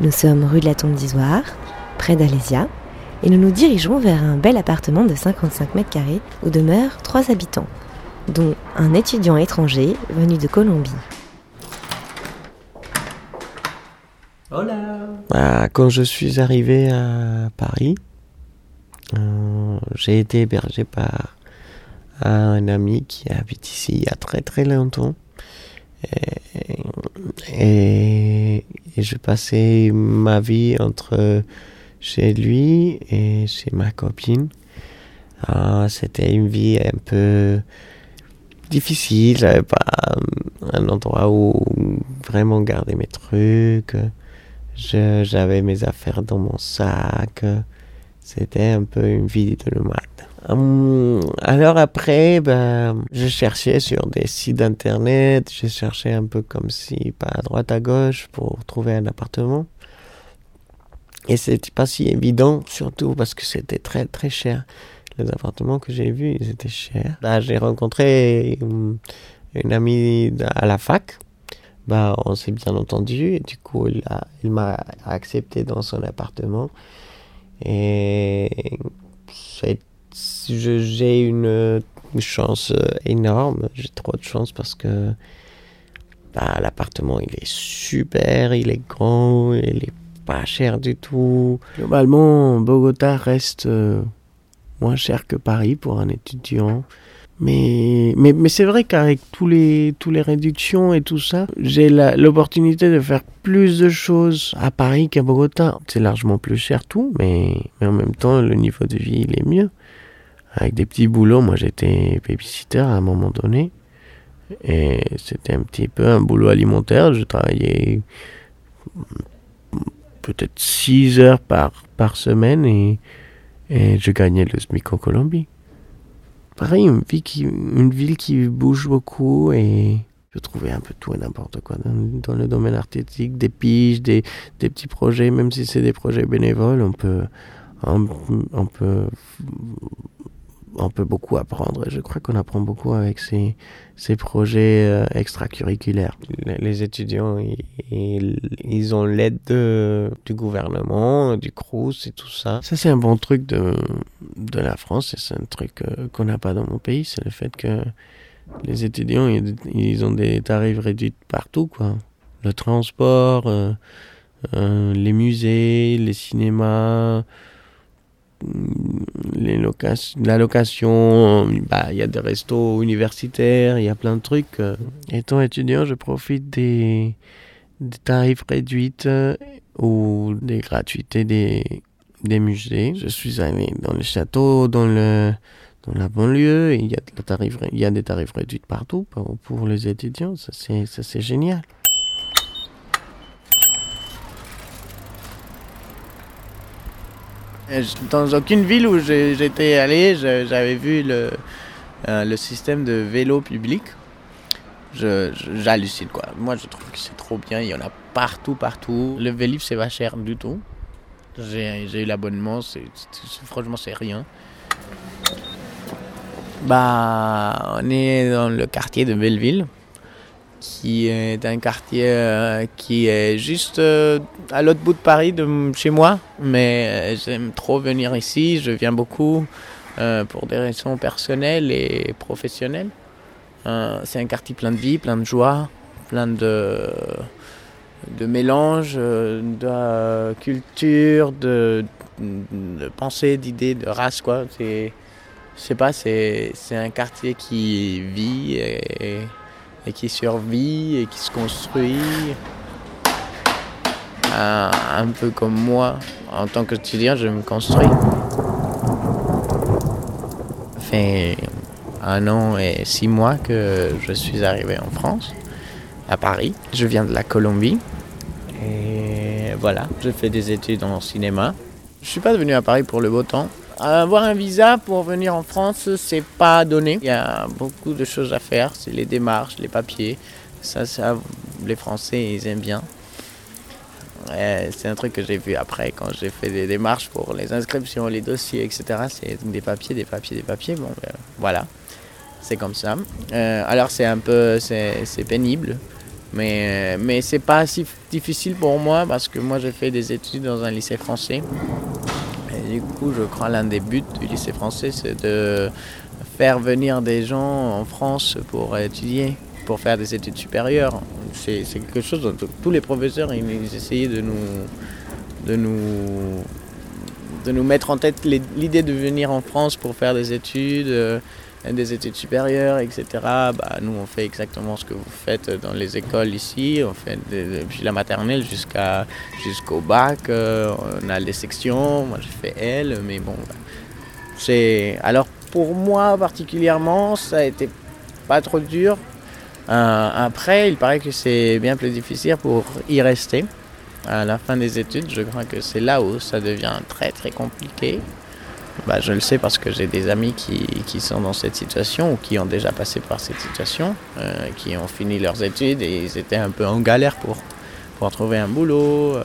Nous sommes rue de la Tombe d'Isoire, près d'Alésia, et nous nous dirigeons vers un bel appartement de 55 mètres carrés où demeurent trois habitants, dont un étudiant étranger venu de Colombie. Hola bah, Quand je suis arrivé à Paris, euh, j'ai été hébergé par un ami qui habite ici il y a très très longtemps. Et, et, je passais ma vie entre chez lui et chez ma copine. Ah, C'était une vie un peu difficile. J'avais pas un endroit où vraiment garder mes trucs. J'avais mes affaires dans mon sac. C'était un peu une vie de nomade. Hum, alors après, ben, je cherchais sur des sites internet, je cherchais un peu comme si, pas à droite à gauche, pour trouver un appartement. Et c'était pas si évident, surtout parce que c'était très très cher. Les appartements que j'ai vus, ils étaient chers. Là, j'ai rencontré une, une, amie à la fac. Bah, on s'est bien entendu et du coup, il m'a accepté dans son appartement. Et j'ai une chance énorme, j'ai trop de chance parce que bah, l'appartement il est super, il est grand, il est pas cher du tout. Globalement, Bogota reste euh, moins cher que Paris pour un étudiant. Mais, mais, mais c'est vrai qu'avec tous les, tous les réductions et tout ça, j'ai l'opportunité de faire plus de choses à Paris qu'à Bogota. C'est largement plus cher tout, mais, mais en même temps, le niveau de vie, il est mieux. Avec des petits boulots, moi j'étais babysitter à un moment donné. Et c'était un petit peu un boulot alimentaire. Je travaillais peut-être 6 heures par, par semaine et, et je gagnais le SMIC en Colombie pareil, une, vie qui, une ville qui bouge beaucoup et je trouvais un peu tout et n'importe quoi dans, le domaine artistique, des piges, des, des petits projets, même si c'est des projets bénévoles, on peut, on peut on peut beaucoup apprendre. Je crois qu'on apprend beaucoup avec ces, ces projets euh, extracurriculaires. Les étudiants, ils, ils ont l'aide du gouvernement, du CRUS et tout ça. Ça, c'est un bon truc de, de la France et c'est un truc euh, qu'on n'a pas dans mon pays. C'est le fait que les étudiants, ils, ils, ont des tarifs réduits partout, quoi. Le transport, euh, les musées, les cinémas, les la location, bah, il y a des restos universitaires, il y a plein de trucs. Étant étudiant, je profite des, des tarifs réduits euh, ou des gratuités des, des musées. Je suis allé dans les châteaux, dans le dans la banlieue, il y a, il y a des tarifs réduits partout pour, pour les étudiants. Ça, c'est génial. Dans aucune ville où j'étais allé, j'avais vu le, euh, le système de vélo public. J'hallucine quoi. Moi je trouve que c'est trop bien, il y en a partout, partout. Le Vélib c'est pas cher du tout. J'ai eu l'abonnement, franchement c'est rien. Bah, on est dans le quartier de Belleville qui est un quartier euh, qui est juste euh, à l'autre bout de Paris, de chez moi. Mais euh, j'aime trop venir ici. Je viens beaucoup pour des raisons personnelles et professionnelles. c'est un quartier plein de vie, plein de joie, plein de, de mélange, de culture, de, de pensée, d'idées, de race. Quoi. C'est, je sais pas, c'est, c'est un quartier qui vit et et qui survit et qui se construit. Un, peu comme moi, en tant qu'étudiant, je me construis. Ça fait un an et six mois que je suis arrivé en France, à Paris. Je viens de la Colombie. Et voilà, je fais des études en cinéma. Je suis pas venu à Paris pour le beau temps. Avoir un visa pour venir en France, c'est pas donné. Il y a beaucoup de choses à faire, c'est les démarches, les papiers. Ça, les Français, ils aiment bien. C'est un truc que j'ai vu après quand j'ai fait des démarches pour les inscriptions, les dossiers, etc. C'est des papiers, des papiers, des papiers. Bon, ben, voilà, c'est comme ça. Euh, alors c'est un peu, c'est pénible, Mais, mais c'est pas si difficile pour moi parce que moi j'ai fait des études dans un lycée français. Du coup, je crois l'un des buts du lycée français, c'est de faire venir des gens en France pour étudier, pour faire des études supérieures. C'est quelque chose dont tous les professeurs ils essayaient de nous, de nous, de nous mettre en tête l'idée de venir en France pour faire des études. Des études supérieures, etc. Bah, nous, on fait exactement ce que vous faites dans les écoles ici. On fait depuis la maternelle jusqu'à, jusqu'au bac. Euh, on a des sections. Moi, j'ai fait L, mais bon. Bah, c'est... Alors, pour moi particulièrement, ça a été pas trop dur. Euh, après, il paraît que c'est bien plus difficile pour y rester. À la fin des études, je crois que c'est là où ça devient très très compliqué. Bah, je le sais parce que j'ai des amis qui, qui, sont dans cette situation ou qui ont déjà passé par cette situation, euh, qui ont fini leurs études et ils étaient un peu en galère pour, pour trouver un boulot. Euh,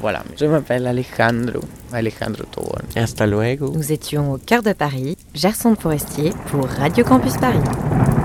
voilà. Je m'appelle Alejandro, Alejandro Tobon. Hasta luego. Nous étions au cœur de Paris, Gerson Forestier pour Radio Campus Paris.